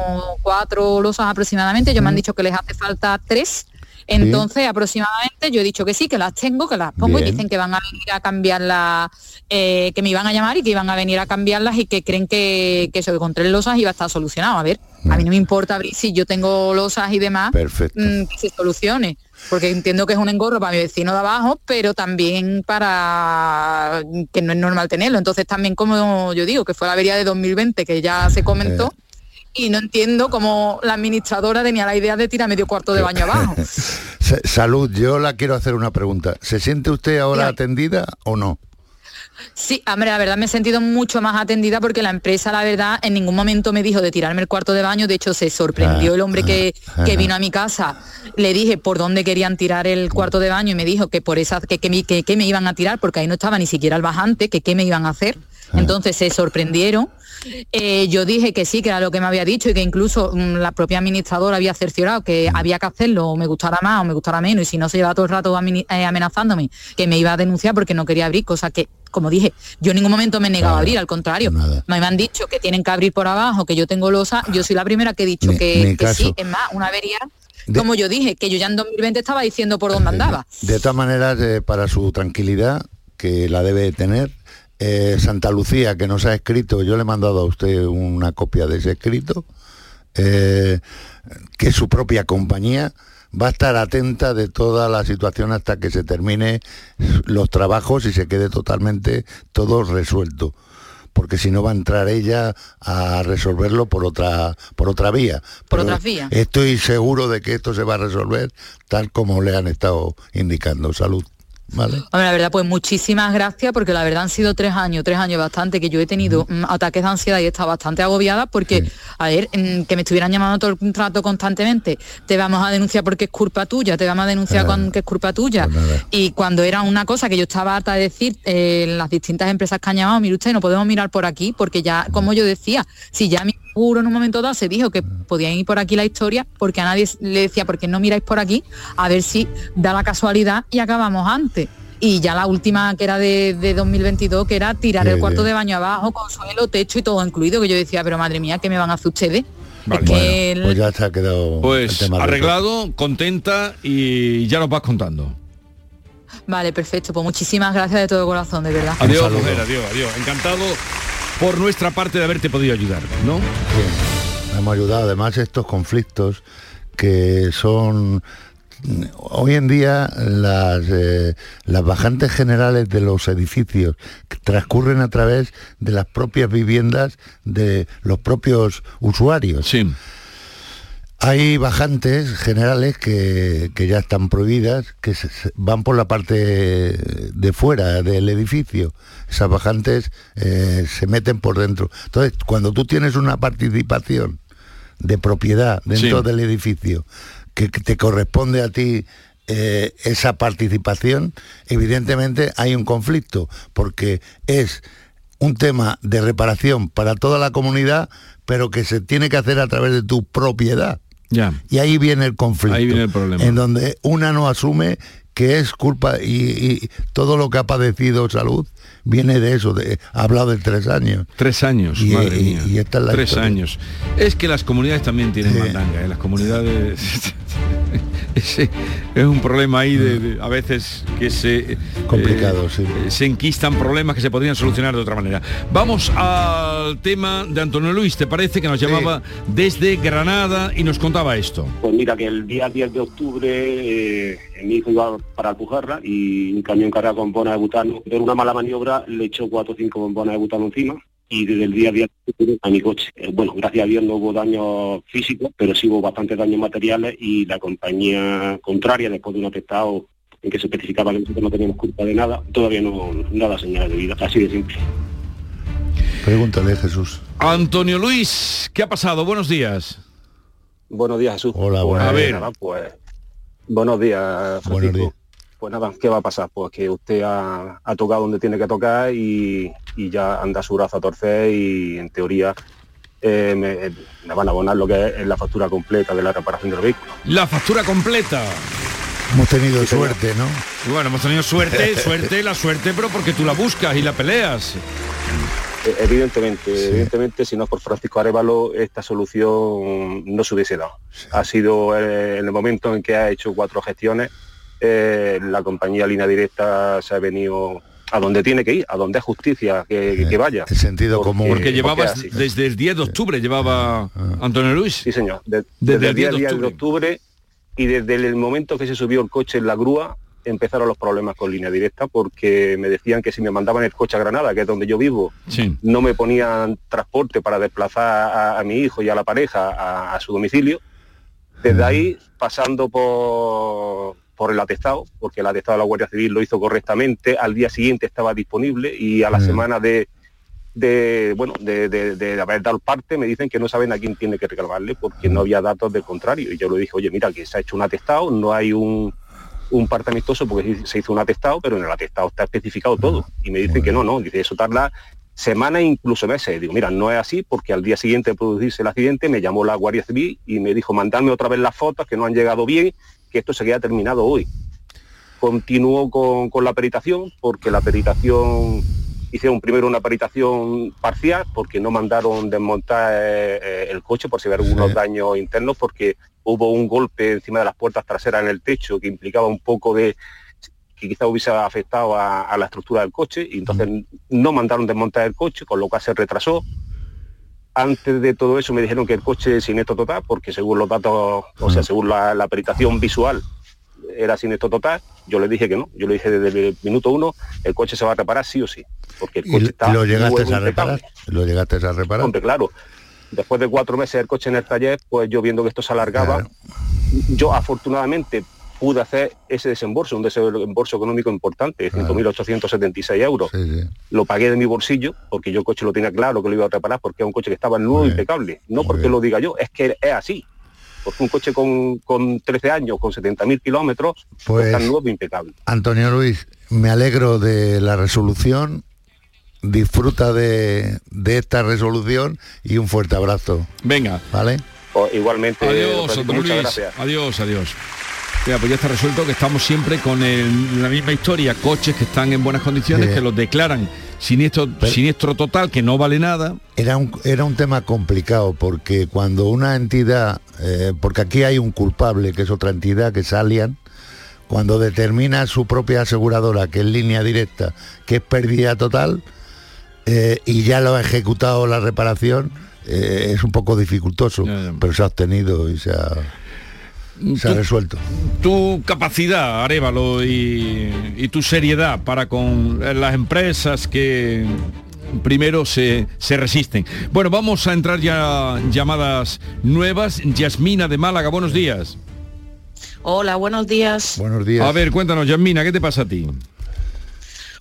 cuatro losas aproximadamente, ellos me han dicho que les hace falta tres, entonces aproximadamente yo he dicho que sí, que las tengo, que las pongo y dicen que van a venir a cambiarlas, eh, que me iban a llamar y que iban a venir a cambiarlas y que creen que, que eso, que con tres losas iba a estar solucionado. A ver, a mí no me importa abrir si yo tengo losas y demás, Perfecto. mm, que se solucione. Porque entiendo que es un engorro para mi vecino de abajo, pero también para que no es normal tenerlo. Entonces también como yo digo, que fue la avería de 2020 que ya se comentó, y no entiendo cómo la administradora tenía la idea de tirar medio cuarto de baño abajo. Sa- Salud, yo la quiero hacer una pregunta. ¿Se siente usted ahora atendida o no? Sí, hombre, la verdad me he sentido mucho más atendida porque la empresa, la verdad, en ningún momento me dijo de tirarme el cuarto de baño. De hecho, se sorprendió Ah, el hombre que, ah, que ah. vino a mi casa. Le dije por dónde querían tirar el cuarto de baño y me dijo que por esa que, que, me- que- que me iban a tirar porque ahí no estaba ni siquiera el bajante, que qué me iban a hacer. Ah. Entonces se sorprendieron. Eh, yo dije que sí, que era lo que me había dicho y que incluso mm, la propia administradora había cerciorado que Mm. había que hacerlo, o me gustara más o me gustara menos, y si no se llevaba todo el rato eh, amenazándome, que me iba a denunciar porque no quería abrir, cosa que, como dije, yo en ningún momento me he negado a abrir, al contrario. Me han dicho que tienen que abrir por abajo, que yo tengo losa, yo soy la primera que he dicho Ni- que, ni que sí, es más, una avería, De- como yo dije, que yo ya en 2020 estaba diciendo por dónde andaba. De todas maneras, eh, para su tranquilidad, que la debe tener, eh, Santa Lucía, que nos ha escrito, yo le he mandado a usted una copia de ese escrito, eh, que su propia compañía va a estar atenta de toda la situación hasta que se termine los trabajos y se quede totalmente todo resuelto porque si no va a entrar ella a resolverlo por otra por otra vía. Por Pero otras vías. Estoy seguro de que esto se va a resolver tal como le han estado indicando. Salud. ¿Vale? Hombre, la verdad, pues muchísimas gracias, porque la verdad han sido tres años, tres años bastante, que yo he tenido mm, ataques de ansiedad y he estado bastante agobiada, porque, a ver, mm, que me estuvieran llamando todo el rato constantemente, te vamos a denunciar porque es culpa tuya, te vamos a denunciar Nada. con que es culpa tuya. Y cuando era una cosa que yo estaba harta de decir eh, en las distintas empresas que han llamado, mire usted, no podemos mirar por aquí, porque ya, como yo decía, si ya mi seguro en un momento dado se dijo que podían ir por aquí la historia, porque a nadie le decía, porque no miráis por aquí? A ver si da la casualidad y acabamos antes. Y ya la última que era de, de 2022, que era tirar el cuarto de baño abajo, con suelo, techo y todo incluido, que yo decía, pero madre mía, ¿qué me van a hacer ustedes? Vale. Es que el- Pues ya se ha quedado el Pues tema arreglado, contenta y ya nos vas contando. Vale, perfecto. Pues muchísimas gracias de todo corazón, de verdad. Adiós, mujer, adiós, adiós. Encantado por nuestra parte de haberte podido ayudar, ¿no? Bien, hemos ayudado. Además, estos conflictos que son hoy en día las, eh, las bajantes generales de los edificios transcurren a través de las propias viviendas de los propios usuarios. Hay bajantes generales que, que ya están prohibidas, que se- van por la parte de fuera del edificio. Esas bajantes eh, se meten por dentro. Entonces, cuando tú tienes una participación de propiedad dentro Sí. del edificio que que te corresponde a ti eh, esa participación, evidentemente hay un conflicto, porque es un tema de reparación para toda la comunidad, pero que se tiene que hacer a través de tu propiedad. Ya. Y ahí viene el conflicto. Ahí viene el problema. En donde una no asume que es culpa y, todo lo que ha padecido salud viene de eso, de, ha hablado de tres años. Tres años, y, madre mía. Y, esta es la tres historia. años. Es que las comunidades también tienen Sí. mandanga, ¿eh? las comunidades... Ese es un problema ahí de, de- a veces que se Complicado, sí. eh, se enquistan problemas que se podrían solucionar de otra manera. Vamos al tema de Antonio Luis, ¿te parece que nos llamaba desde Granada y nos contaba esto? Pues mira, que el día 10 de octubre eh, mi hijo iba para Alpujarra y un camión cargado con bombona de butano. Por una mala maniobra le echó cuatro o cinco bombonas de butano encima y desde el día 10 de octubre a mi coche. Eh, bueno, gracias a Dios no hubo daños físicos, pero sí hubo bastantes daños materiales y la compañía contraria, después de un atestado en que se especificaba que nosotros no teníamos culpa de nada, todavía no, no da señales de vida, así de simple. Pregúntale, Jesús. Antonio Luis, ¿qué ha pasado? Buenos días. Buenos días, Jesús. Hola, Pues, buenas. A ver. nada, pues, buenos días, Francisco. Pues nada, ¿qué va a pasar? Pues que usted ha, ha tocado donde tiene que tocar y, y ya anda su brazo a torcer y en teoría eh, me, me van a abonar lo que es la factura completa de la reparación del vehículo. La factura completa. Hemos tenido suerte, ¿no? Bueno, hemos tenido suerte, suerte, la suerte, pero porque tú la buscas y la peleas. Eh, Evidentemente, evidentemente, si no es por Francisco Arevalo, esta solución no se hubiese dado. Ha sido eh, en el momento en que ha hecho cuatro gestiones, eh, la compañía Línea Directa se ha venido a donde tiene que ir, a donde es justicia que, que vaya. El sentido común. Porque llevabas desde el 10 de octubre, llevaba Antonio Luis. Sí, señor. De- Desde desde, el el día 10 de 10 de octubre y desde el momento que se subió el coche en la grúa empezaron los problemas con línea directa porque me decían que si me mandaban el coche a Granada, que es donde yo vivo, Sí. no me ponían transporte para desplazar a, a mi hijo y a la pareja a, a su domicilio. Desde ahí, pasando por, por el atestado, porque el atestado de la Guardia Civil lo hizo correctamente, al día siguiente estaba disponible y a la semana de, de bueno de, de- de haber dado parte me dicen que no saben a quién tiene que reclamarle porque no había datos del contrario. Y yo le dije, oye, mira, que se ha hecho un atestado, no hay un, un parte amistoso porque se hizo un atestado, pero en el atestado está especificado todo. Y me dicen que no, no, dice, eso tarda semanas, incluso meses. Digo, mira, no es así porque al día siguiente de producirse el accidente me llamó la Guardia Civil y me dijo, mandadme otra vez las fotos que no han llegado bien, que esto se queda terminado hoy. Continuó con, con la peritación porque la peritación hicieron primero una peritación parcial porque no mandaron desmontar eh, eh, el coche por si había algunos daños internos porque hubo un golpe encima de las puertas traseras en el techo que implicaba un poco de que quizá hubiese afectado a, a la estructura del coche y entonces no mandaron desmontar el coche, con lo cual se retrasó. Antes de todo eso me dijeron que el coche es siniestro total, porque según los datos, o sea, según la, la peritación visual, era siniestro total. Yo le dije que no, yo le dije desde el minuto uno, el coche se va a reparar sí o sí, porque el ¿Y coche está lo llegaste a reparar? ¿Lo llegaste a reparar? Hombre, claro. Después de cuatro meses el coche en el taller, pues yo viendo que esto se alargaba, yo afortunadamente pude hacer ese desembolso, un desembolso económico importante, 5.876 euros. Lo pagué de mi bolsillo, porque yo el coche lo tenía claro que lo iba a reparar, porque es un coche que estaba nuevo, impecable. No porque lo diga yo, es que es así. Porque un coche con, con 13 años, con 70.000 kilómetros, Pues- está nuevo, impecable. Antonio Luis, me alegro de la resolución, disfruta de, de esta resolución y un fuerte abrazo. Venga. ¿Vale? Pues igualmente, Adiós, Francisco, Antonio muchas Luis. gracias. Adiós, adiós. Mira, pues ya está resuelto que estamos siempre con el- la misma historia, coches que están en buenas condiciones, Sí. que los declaran siniestro, siniestro total, que no vale nada. Era un, era un tema complicado porque cuando una entidad, eh, porque aquí hay un culpable que es otra entidad que es Allian, cuando determina su propia aseguradora que es línea directa, que es pérdida total, eh, y ya lo ha ejecutado la reparación, eh, es un poco dificultoso, pero se ha obtenido y se ha, se ha resuelto. Tu capacidad, Arevalo, y, y tu seriedad para con las empresas que primero se, se resisten. Bueno, vamos a entrar ya llamadas nuevas. Yasmina de Málaga, buenos días. Hola, buenos días. Buenos A ver, cuéntanos, Yasmina, ¿qué te pasa a ti?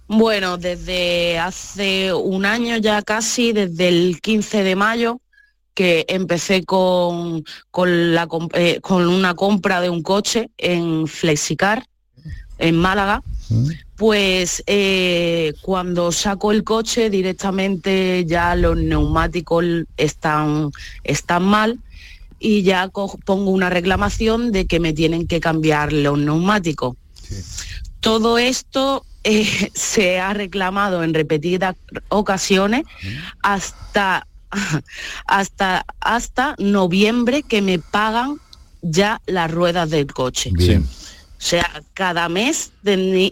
Bueno, desde hace un año ya casi, desde el 15 de mayo, que empecé con, con, la, com- eh, con una compra de un coche en Flexicar, en Málaga, pues eh, cuando saco el coche directamente ya los neumáticos están, están mal y ya pongo una reclamación de que me tienen que cambiar los neumáticos. Todo esto eh, se ha reclamado en repetidas ocasiones hasta, hasta, hasta noviembre que me pagan ya las ruedas del coche. O sea, cada mes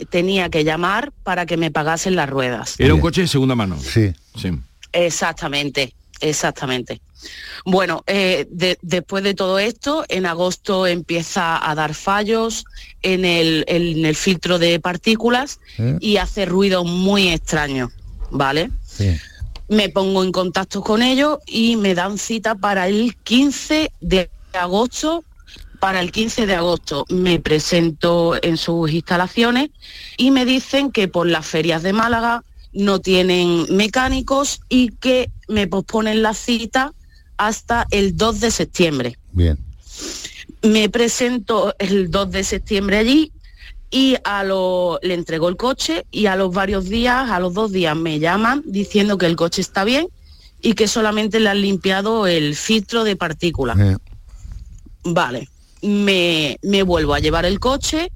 tenía que llamar para que me pagasen las ruedas. Era un coche de segunda mano. Sí. Sí. Exactamente, exactamente. Bueno, eh, de- después de todo esto, en agosto empieza a dar fallos en el, en el filtro de partículas ¿Eh? y hace ruido muy extraño, ¿vale? Me pongo en contacto con ellos y me dan cita para el 15 de agosto. Para el 15 de agosto me presento en sus instalaciones y me dicen que por las ferias de Málaga no tienen mecánicos y que me posponen la cita hasta el 2 de septiembre. Bien. Me presento el 2 de septiembre allí y a lo, le entrego el coche y a los varios días, a los dos días me llaman diciendo que el coche está bien y que solamente le han limpiado el filtro de partículas. Eh, Vale, me, me vuelvo a llevar el coche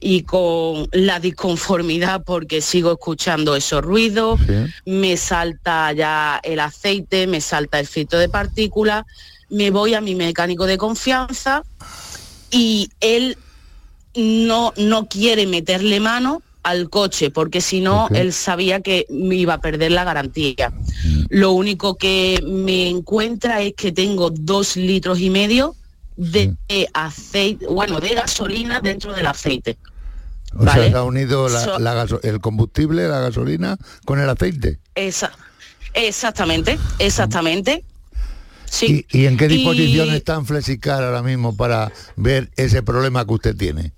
y con la disconformidad porque sigo escuchando esos ruidos, me salta ya el aceite, me salta el filtro de partículas, me voy a mi mecánico de confianza y él no, no quiere meterle mano al coche porque si no él sabía que me iba a perder la garantía. Lo único que me encuentra es que tengo dos litros y medio de aceite, bueno, de gasolina dentro del aceite. O Vale. sea, se ha unido la- So- la el combustible, la gasolina, con el aceite. Esa, exactamente, exactamente. Sí. ¿Y, y en qué disposición Y- está en Flexicar ahora mismo para ver ese problema que usted tiene?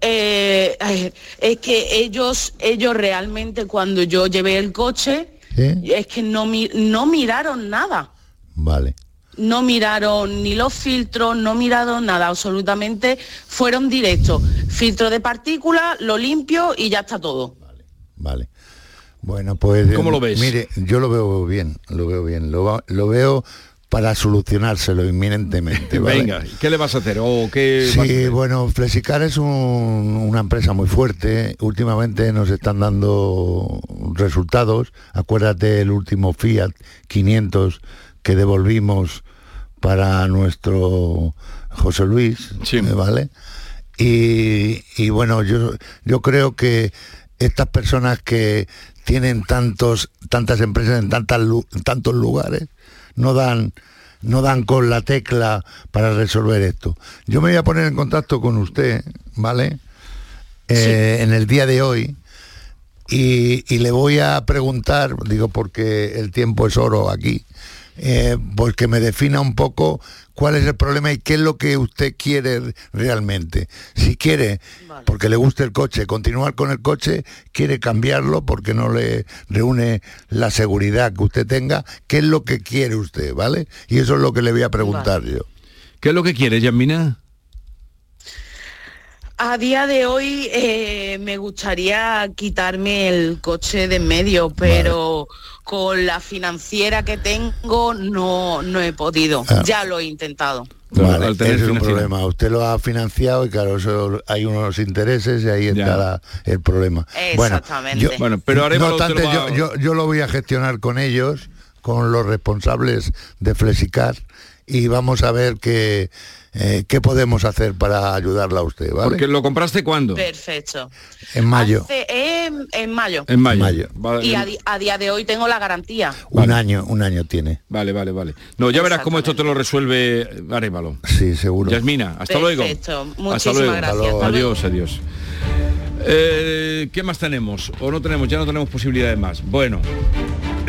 Eh, es que ellos, ellos realmente cuando yo llevé el coche, ¿Sí? es que no, mi- no miraron nada. Vale. No miraron ni los filtros, no miraron nada, absolutamente. Fueron directos. Filtro de partículas, lo limpio y ya está todo. Vale. Bueno, pues... ¿Cómo lo ves? Mire, yo lo veo bien, lo veo bien. Lo veo para solucionárselo inminentemente. ¿vale? Venga, ¿qué le vas a hacer? ¿O qué Sí, hacer? bueno, Flexicar es un- una empresa muy fuerte. Últimamente nos están dando resultados. Acuérdate el último Fiat 500 que devolvimos para nuestro José Luis, eh, ¿vale? Y, y bueno, yo, yo creo que estas personas que tienen tantos, tantas empresas en, tantas, en tantos lugares no dan, no dan con la tecla para resolver esto. Yo me voy a poner en contacto con usted, ¿vale? Eh, En el día de hoy y, y le voy a preguntar, digo porque el tiempo es oro aquí, eh, pues que me defina un poco cuál es el problema y qué es lo que usted quiere realmente. Si quiere, porque le guste el coche, continuar con el coche, quiere cambiarlo porque no le reúne la seguridad que usted tenga, qué es lo que quiere usted, ¿vale? Y eso es lo que le voy a preguntar yo. ¿Qué es lo que quiere, Yasmina? A día de hoy eh, me gustaría quitarme el coche de en medio, pero con la financiera que tengo no, no he podido. Ah. Ya lo he intentado. Vale, al tener ese es un problema. Usted lo ha financiado y claro, eso, hay unos intereses y ahí está la- el problema. Exactamente. Bueno, yo- Bueno, pero no te obstante, lo yo, yo, yo lo voy a gestionar con ellos, con los responsables de Flexicar y vamos a ver qué, eh, qué podemos hacer para ayudarla a usted, ¿vale? Porque lo compraste cuándo? Perfecto. En mayo. Hace- en, en mayo. En mayo. mayo. Vale, Y a, día de hoy tengo la garantía. Un año, un año tiene. Vale, vale, vale. No, ya verás cómo esto te lo resuelve Arevalo. Sí, seguro. Yasmina, hasta luego. Perfecto. Hasta Muchísimas luego. gracias. Hasta Adiós, adiós. Eh, ¿Qué más tenemos? ¿O no tenemos? Ya no tenemos posibilidades más. Bueno,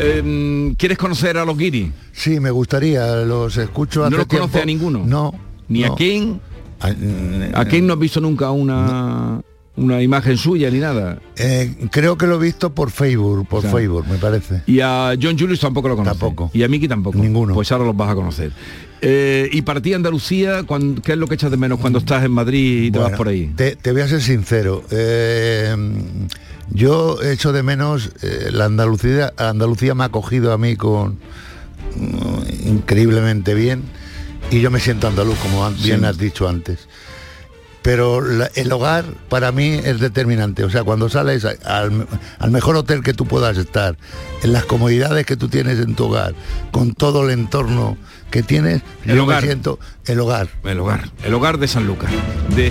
em, ¿quieres conocer a los guiri? Sí, me gustaría, los escucho hace ¿No los conoce a ninguno? No. ¿Ni no. a quién? Mm, ¿A quién no has visto nunca una una imagen suya ni nada. Eh, creo que lo he visto por Facebook, por Facebook, me parece. Y a John Julius tampoco lo conoce. Tampoco. Y a Miki tampoco. Ninguno. Pues ahora los vas a conocer. Eh, y para ti Andalucía, ¿qué es lo que echas de menos cuando estás en Madrid y te vas por ahí? Te, te voy a ser sincero. eh, yo echo de menos eh, la Andalucía. Andalucía me ha acogido a mí con mm, increíblemente bien y yo me siento andaluz, como bien Sí. has dicho antes. Pero la- el hogar para mí es determinante. O sea, cuando sales a- al, al mejor hotel que tú puedas estar, en las comodidades que tú tienes en tu hogar, con todo el entorno que tienes, El yo hogar. me siento el hogar. El hogar, el hogar de San Lucas. De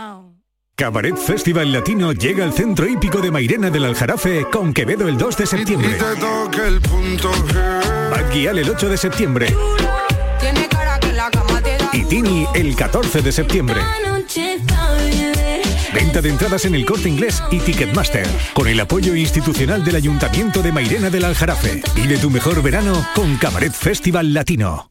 Cabaret Festival Latino llega al centro hípico de Mairena del Aljarafe con Quevedo el 2 de septiembre. Bad Gyal el 8 de septiembre. Y Tini el 14 de septiembre. Venta de entradas en el corte inglés y Ticketmaster, con el apoyo institucional del Ayuntamiento de Mairena del Aljarafe. Vive tu mejor verano con Cabaret Festival Latino.